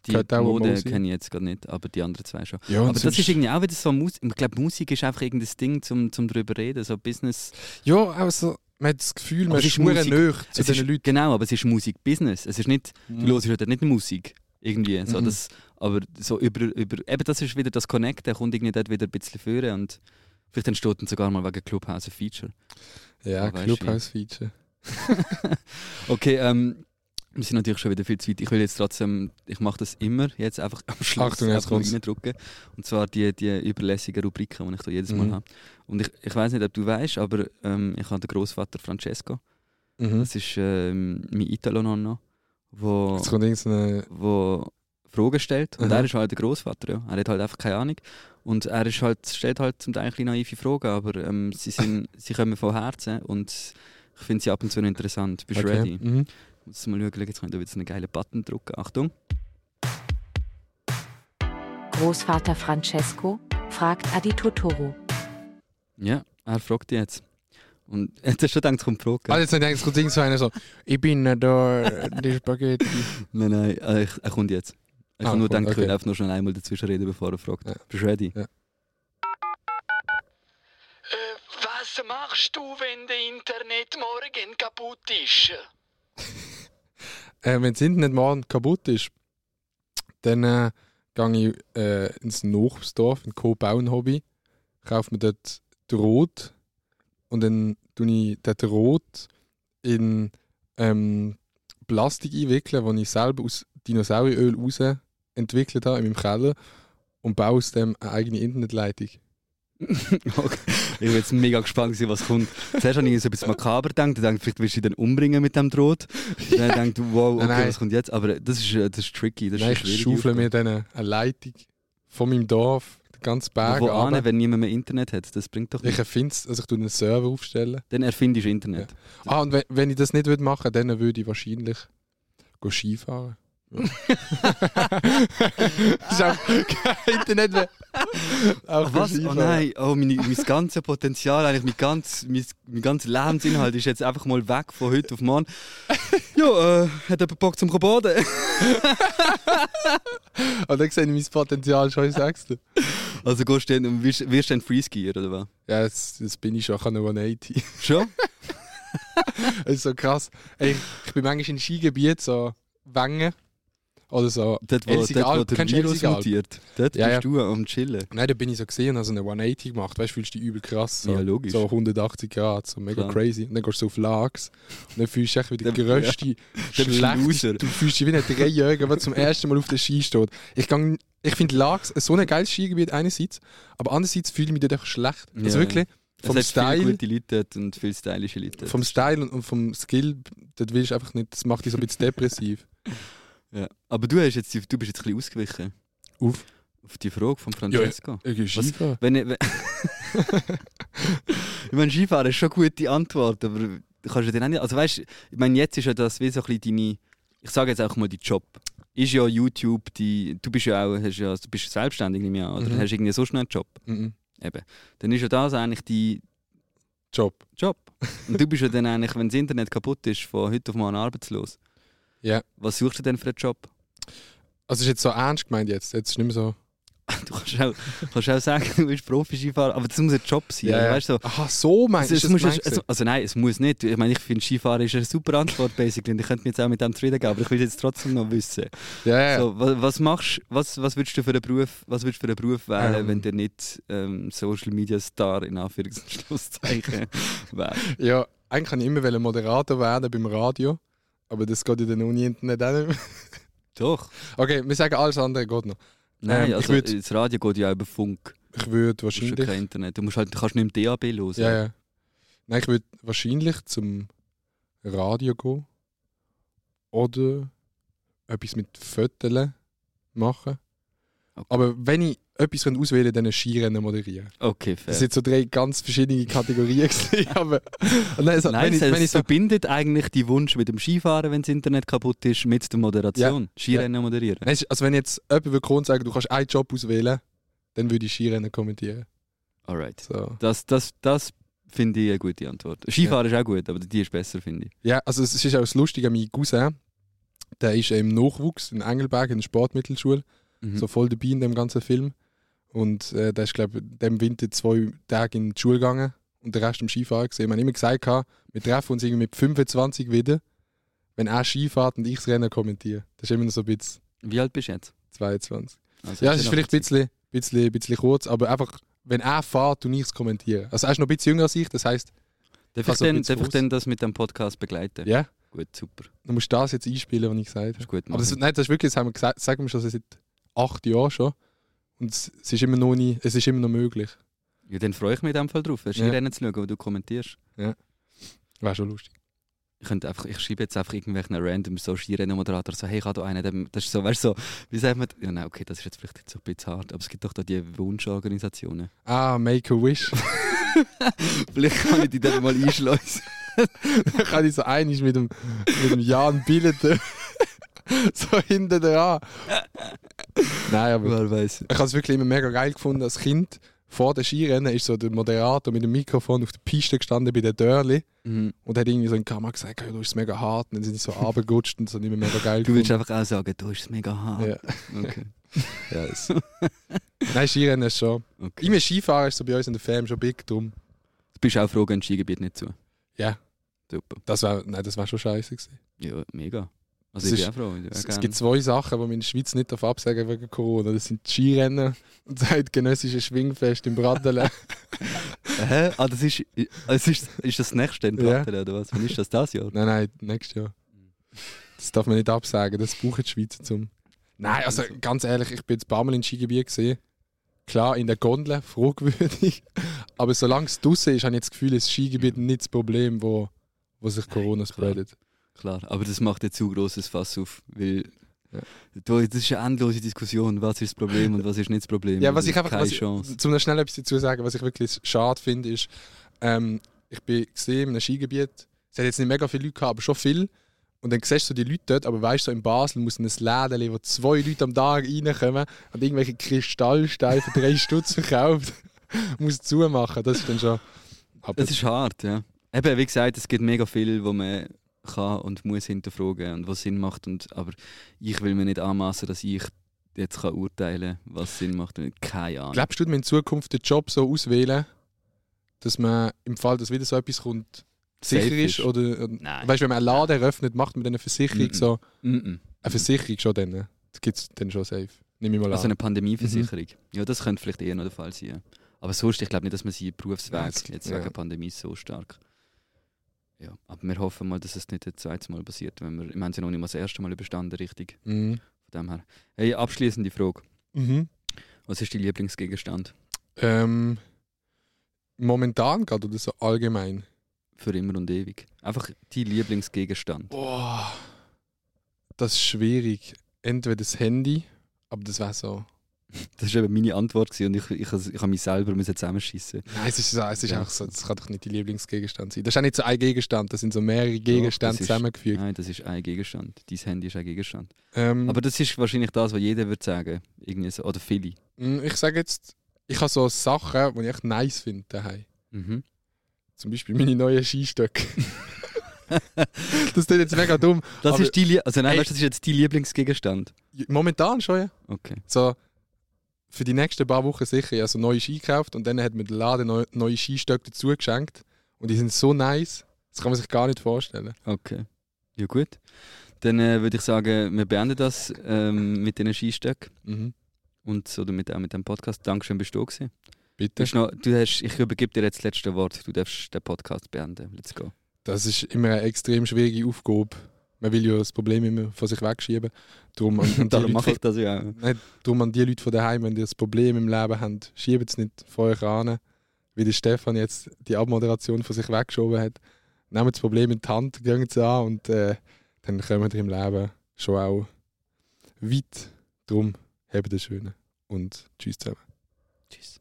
A: Die
C: gehört auch
A: Mode kenne ich jetzt gerade nicht, aber die anderen zwei schon.
C: Ja,
A: aber das ist irgendwie auch wieder so Musik. Ich glaube, Musik ist einfach irgendein Ding zum, zum drüber reden, so Business.
C: Ja, also, man hat das Gefühl, man ist
A: Musik.
C: näher zu
A: Es
C: diesen
A: ist,
C: Leuten.
A: Genau, aber es ist Musik-Business. Es ist nicht, du hörst halt nicht Musik. Irgendwie. So,
C: Mhm.
A: das, aber so über, über, eben das ist wieder das Connecten, kommt irgendwie dort wieder ein bisschen führen und vielleicht entsteht dann sogar mal wegen Clubhouse ein Feature.
C: Ja. Clubhouse-Feature.
A: Okay, ähm, wir sind natürlich schon wieder viel zu weit. Ich will jetzt trotzdem, ich mache das immer, jetzt einfach am Schluss
C: Achtung, jetzt
A: einfach reindrücken. Und zwar die, die überlässigen Rubriken, die ich da jedes Mal
C: Mhm.
A: habe. Und ich, ich weiß nicht, ob du weißt, aber ähm, ich habe den Großvater Francesco.
C: Mhm.
A: Das ist ähm, mein Italo-Nonno, wo,
C: Jetzt kommt irgendeine.
A: wo Fragen stellt. Und
C: Aha.
A: er ist halt der Großvater, ja. Er hat halt einfach keine Ahnung. Und er ist halt, stellt halt zum Teil ein bisschen naive Fragen, aber ähm, sie, sind, sie kommen von Herzen und ich finde sie ab und zu interessant. Bist du
C: Okay.
A: ready?
C: Mhm.
A: Muss mal schauen, jetzt kann ich wieder einen geilen Button drücken. Achtung.
B: Großvater Francesco fragt Adi Totoro.
A: Ja, er fragt dich jetzt. Und jetzt hast du schon gedacht, es kommt die Frage.
C: Also jetzt denke ich, es kommt irgend so einer so, ich bin äh, da, die Spaghetti.
A: Nein, nein, äh, ich, er kommt jetzt. Ich
C: Ah,
A: kann nur ich
C: okay.
A: will einfach nur schon einmal dazwischen reden, bevor er fragt.
C: Ja.
A: Bist du ready?
C: Ja.
D: Äh, was machst du, wenn der Internet morgen kaputt ist?
C: Äh, wenn das Internet morgen kaputt ist, dann äh, gehe ich äh, ins Nachbarsdorf, in Co-Bauen-Hobby, kaufe mir dort Rot und dann tue ich dort Rot in ähm, Plastik einwickeln, das ich selber aus Dinosaurieröl raus entwickelt habe in meinem Keller und baue aus dem eine eigene Internetleitung.
A: okay. Ich bin jetzt mega gespannt, was kommt. Zuerst habe ich so ein bisschen makaber gedacht. Ich dachte, vielleicht willst du dich dann umbringen mit dem Draht. Dann ja. denkt wow, okay,
C: Nein,
A: was kommt jetzt? Aber das ist, äh, das ist tricky. Das
C: Nein,
A: ist
C: ich schaufle mir dann eine Leitung von meinem Dorf, den ganzen Berg
A: Wo an, wenn niemand mehr Internet hat? Das bringt doch
C: Ich
A: nichts.
C: erfinde es, also ich tue einen Server aufstellen.
A: Dann erfindest du Internet.
C: Ah, und wenn, wenn ich das nicht würde machen dann würde ich wahrscheinlich Skifahren. Ja. ist auch kein Internet mehr. Auch
A: Ach, was? Oh nein, oh, meine, mein ganzes Potenzial, eigentlich mein, ganz, mein, mein ganzer Lebensinhalt ist jetzt einfach mal weg von heute auf morgen. Ja, äh, hat jemand Bock zum Baden?
C: Und dann sehe ich mein Potenzial schon, sag's dir.
A: Also gehst du dann, wirst, wirst du dann Freeskier, oder was?
C: Ja, das, das bin ich schon, ich kann noch 180.
A: Schon?
C: Das ist so krass. Ey, ich bin manchmal in Skigebiet, so Wengen. Oder so.
A: Dort, wo,
C: Elsigal,
A: dort, wo der Virus mutiert. Dort
C: Ja,
A: bist du am Chillen.
C: Nein, da bin ich so gesehen und habe so eine 180 gemacht. Weißt du, fühlst du dich übel krass. So,
A: Ja, logisch.
C: So 180 Grad, so mega
A: Klar.
C: crazy. Und dann gehst du so auf Lags. Und dann fühlst du dich wie der grösste,
A: Dann bist du
C: schlechteste. Fühlst dich wie ein Dreijähriger, der zum ersten Mal auf der Ski steht. Ich, gang- ich finde Lags so ein geiles Skigebiet einerseits, aber andererseits fühle ich mich dort schlecht.
A: Ja,
C: also wirklich,
A: Es
C: vom
A: viele
C: Style,
A: gute Leute dort und viele stylische Leute dort.
C: vom Style und, und vom Skill, das willst du einfach nicht, das macht dich so ein bisschen depressiv.
A: Ja. Aber du, hast jetzt, die- du bist jetzt ein bisschen ausgewichen.
C: Auf?
A: Auf die Frage von Francesco.
C: Ich gehe Skifahren.
A: Wenn ich, wenn ich meine, Skifahren ist schon eine gute Antwort, aber du kannst ja dann auch nicht. Also weißt, ich meine, jetzt ist ja das wie so ein bisschen deine. Ich sage jetzt auch mal dein Job. Ist ja YouTube die. Du bist ja auch, hast ja, du bist selbstständig nehme ich an, oder
C: Mhm.
A: hast irgendwie so schnell einen Job.
C: Mhm.
A: Eben. Dann ist ja das eigentlich dein
C: Job.
A: Job. Und du bist ja dann eigentlich, wenn das Internet kaputt ist, von heute auf morgen arbeitslos.
C: Ja.
A: Was suchst du denn für einen Job?
C: Also ist jetzt so ernst gemeint jetzt. Jetzt ist nicht mehr so.
A: Du kannst auch, kannst auch sagen, du bist Profi-Skifahrer, aber das muss ein Job sein.
C: Ja, ja.
A: weißt, du, so,
C: Aha, so meinst
A: Also,
C: du? das
A: also, also nein, es muss nicht. Ich meine, ich finde Skifahren ist eine super Antwort, basically. Und ich könnte mir jetzt auch mit dem zufrieden geben, aber ich will jetzt trotzdem noch wissen.
C: ja, ja.
A: So, was, was machst was, was würdest du für einen Beruf, was würdest du für einen Beruf wählen,
C: Ähm.
A: wenn du nicht ähm, Social Media Star in Anführungs- und Schlusszeichen wärst?
C: Ja, eigentlich kann ich immer Moderator werden beim Radio, aber das geht in der Uni-Internet auch nicht.
A: Doch.
C: Okay, wir sagen alles andere geht noch.
A: Nein,
C: Ähm,
A: also
C: würd-
A: das Radio geht ja über Funk.
C: Ich würde
A: Du hast
C: wahrscheinlich...
A: kein Internet. Du musst halt, du kannst nicht im DAB los.
C: Ja, ja. Nein, ich würde wahrscheinlich zum Radio gehen oder etwas mit Fotos machen.
A: Okay.
C: Aber wenn ich etwas auswählen könnte, dann Skirennen moderieren.
A: Okay, fair.
C: Das sind so drei ganz verschiedene Kategorien. aber nein, so,
A: Nein,
C: wenn, ich,
A: es
C: wenn ich so
A: verbindet eigentlich die Wunsch mit dem Skifahren, wenn das Internet kaputt ist, mit der Moderation. Skirennen moderieren.
C: Nein, es ist- Also wenn jetzt jemand würde kommen und sagen, du kannst einen Job auswählen, dann würde ich Skirennen kommentieren.
A: Alright.
C: So.
A: Das, das, das finde ich eine gute Antwort. Skifahren ist auch gut, aber die ist besser, finde ich.
C: Ja, also es es ist auch das Lustige, mein Cousin, der ist im Nachwuchs in Engelberg in der Sportmittelschule,
A: Mhm.
C: so voll dabei in dem ganzen Film. Und äh, der ist, glaube ich, dem Winter zwei Tage in die Schule gegangen und der Rest am Skifahren gesehen. Wir haben immer gesagt, wir treffen uns irgendwie mit 25 wieder, wenn er Skifahrt und ich das Rennen kommentiere. Das ist immer noch so ein bisschen
A: Wie alt bist du jetzt?
C: 22.
A: Also
C: Ja, es ist vielleicht ein bisschen, bisschen, bisschen kurz, aber einfach, wenn er fährt und ich es kommentiere. Also er ist noch ein bisschen jünger als ich, das heisst,
A: Darf ich, denn, darf ich denn das mit dem Podcast begleiten?
C: ja,
A: Gut, super.
C: du musst das jetzt einspielen, was ich gesagt
A: Das
C: habe.
A: ist gut.
C: Aber das,
A: machen.
C: nein, das ist wirklich, das haben wir gesagt, sagen wir schon seit acht Jahren schon. Und es, ist immer noch nie, es ist immer noch möglich.
A: ja, dann freue ich mich in dem Fall drauf, Skirennen zu schauen, wo du kommentierst.
C: Wäre schon lustig.
A: Ich, könnte einfach, ich schreibe jetzt einfach irgendwelchen random so Skirennen-Moderator so, hey, ich habe da einen, das ist so, weißt du, so, wie sagt man, ja, nein, okay, das ist jetzt vielleicht jetzt so ein bisschen hart, aber es gibt doch da die Wunschorganisationen.
C: Ah, Make a Wish.
A: Vielleicht kann ich die dann mal einschleusen.
C: Dann kann ich so einig mit dem, mit dem Jan Billeten so hinten dran. Nein, aber
A: Wer weiß.
C: ich habe es wirklich immer mega geil gefunden als Kind. Vor dem Skirennen ist so der Moderator mit dem Mikrofon auf der Piste gestanden bei der Dörli
A: Mhm.
C: und hat irgendwie so in die Kamera gesagt, hey, du bist mega hart. Und dann sind sie so runtergerutscht und so nicht mehr mega geil
A: Du willst
C: gefunden.
A: einfach auch sagen, du bist mega hart.
C: Ja.
A: Okay.
C: Ja, Nein, Skirennen ist schon.
A: okay.
C: Immer Skifahren ist so bei uns in der Fam schon big drum.
A: Du bist auch froh, gehen Skigebiet nicht zu.
C: Ja,
A: Super.
C: das war, nein, das war schon scheiße gewesen.
A: Ja, mega. Also
C: Es
A: ich bin
C: ist-
A: auch froh.
C: Es, es gibt zwei Sachen, die man in der Schweiz nicht darf absagen wegen Corona. Das sind die Skirennen und das eidgenössische Schwingfest im Bratelen.
A: Hä? Ah, das ist, also ist, ist das nächste in
C: Ja.
A: Platten, oder was? Wann ist das das Jahr?
C: nein, nein, nächstes Jahr. Das darf man nicht absagen, das brauchen die Schweizer zum. Nein, also ganz ehrlich, ich bin jetzt ein paar Mal in Skigebiet gesehen. Klar, in der Gondel, fragwürdig. Aber solange es draußen ist, habe ich jetzt das Gefühl, das Skigebiet nicht das Problem, wo, wo sich Corona spreadet.
A: Klar, aber das macht jetzt zu großes Fass auf, weil das ist eine endlose Diskussion, was ist das Problem und was ist nicht das Problem.
C: Ja, was ich einfach,
A: keine
C: ich,
A: Chance.
C: zum schnell etwas dazu sagen, was ich wirklich schade finde, ist, ähm, ich bin gesehen in einem Skigebiet, es hat jetzt nicht mega viele Leute gehabt, aber schon viel. Und dann siehst du die Leute dort, aber weißt du, so in Basel muss ein Läden, wo zwei Leute am Tag reinkommen und irgendwelche Kristallsteine für drei Stutz verkauft, muss zumachen. Das ist dann schon.
A: Das ist hart, ja. Eben, wie gesagt, es gibt mega viel, wo man kann und muss hinterfragen und was Sinn macht. Und, aber ich will mir nicht anmaßen, dass ich jetzt kann urteilen kann, was Sinn macht. Und keine Ahnung.
C: glaubst du, dass man in Zukunft den Job so auswählen, dass man im Fall, dass wieder so etwas kommt, sicher ist?
A: ist.
C: Oder, oder
A: Nein.
C: weißt du, wenn man einen Laden eröffnet, macht man dann eine Versicherung
A: Mhm.
C: so.
A: Mhm.
C: Eine Versicherung schon dann. ne? Das gibt es dann schon safe. Nehme ich mal an.
A: Also eine Pandemieversicherung. Ja, das könnte vielleicht eher noch der Fall sein. ja. Aber sonst, ich glaube nicht, dass man sie
C: Ja,
A: Berufsweg jetzt
C: ja.
A: wegen Pandemie so stark. Ja, aber wir hoffen mal, dass es nicht das zweite Mal passiert. Wenn wir, ich meine, sie haben noch nicht mal das erste Mal überstanden, richtig.
C: Mhm.
A: Von dem her. Hey, abschließende Frage.
C: Mhm.
A: Was ist dein Lieblingsgegenstand?
C: Ähm, momentan gerade oder so allgemein?
A: Für immer und ewig. Einfach dein Lieblingsgegenstand.
C: Boah, das ist schwierig. Entweder das Handy, aber das wäre so.
A: Das war eben meine Antwort und ich, ich, ich, ich habe mich selber müssen zusammenschießen.
C: Nein, es ist, so- es ist
A: Ja.
C: auch so, das kann doch nicht die Lieblingsgegenstand sein. Das ist auch nicht so ein Gegenstand, das sind so mehrere Gegenstände
A: ist-
C: zusammengefügt.
A: Nein, das ist ein Gegenstand. Dein Handy ist ein Gegenstand.
C: Ähm,
A: Aber das ist wahrscheinlich das, was jeder würde sagen. Irgendwie so, oder viele.
C: mh, ich sage jetzt, ich habe so Sachen, die ich echt nice finde daheim.
A: Mhm.
C: Zum Beispiel meine neuen Skistöcke. das ist jetzt mega dumm.
A: Das ist die, also nein,
C: Ey.
A: weißt, das ist jetzt dein Lieblingsgegenstand.
C: Momentan schon, ja.
A: Okay.
C: so für die nächsten paar Wochen sicher ja so neue Ski gekauft und dann hat mir der Laden neu, neue Skistöcke dazu geschenkt und die sind so nice, das kann man sich gar nicht vorstellen.
A: Okay. Ja gut. Dann äh, würde ich sagen, wir beenden das ähm, mit diesen Skistöcken
C: Mhm.
A: und so damit auch mit dem Podcast. Dankeschön, bist du da. Du
C: Bitte.
A: hast noch, du hast, ich übergebe dir jetzt das letzte Wort. Du darfst den Podcast beenden. Let's go.
C: Das ist immer eine extrem schwierige Aufgabe. Man will ja das Problem immer von sich wegschieben. Darum an, die,
A: Darum
C: Leute
A: mache ich das ja
C: nein, darum an die Leute von daheim, wenn ihr das Problem im Leben habt, schiebt es nicht von euch an, wie der Stefan jetzt die Abmoderation von sich weggeschoben hat. Nehmt das Problem in die Hand, geht es an und äh, dann kommt ihr im Leben schon auch weit. Darum habt es schön und tschüss zusammen.
A: Tschüss.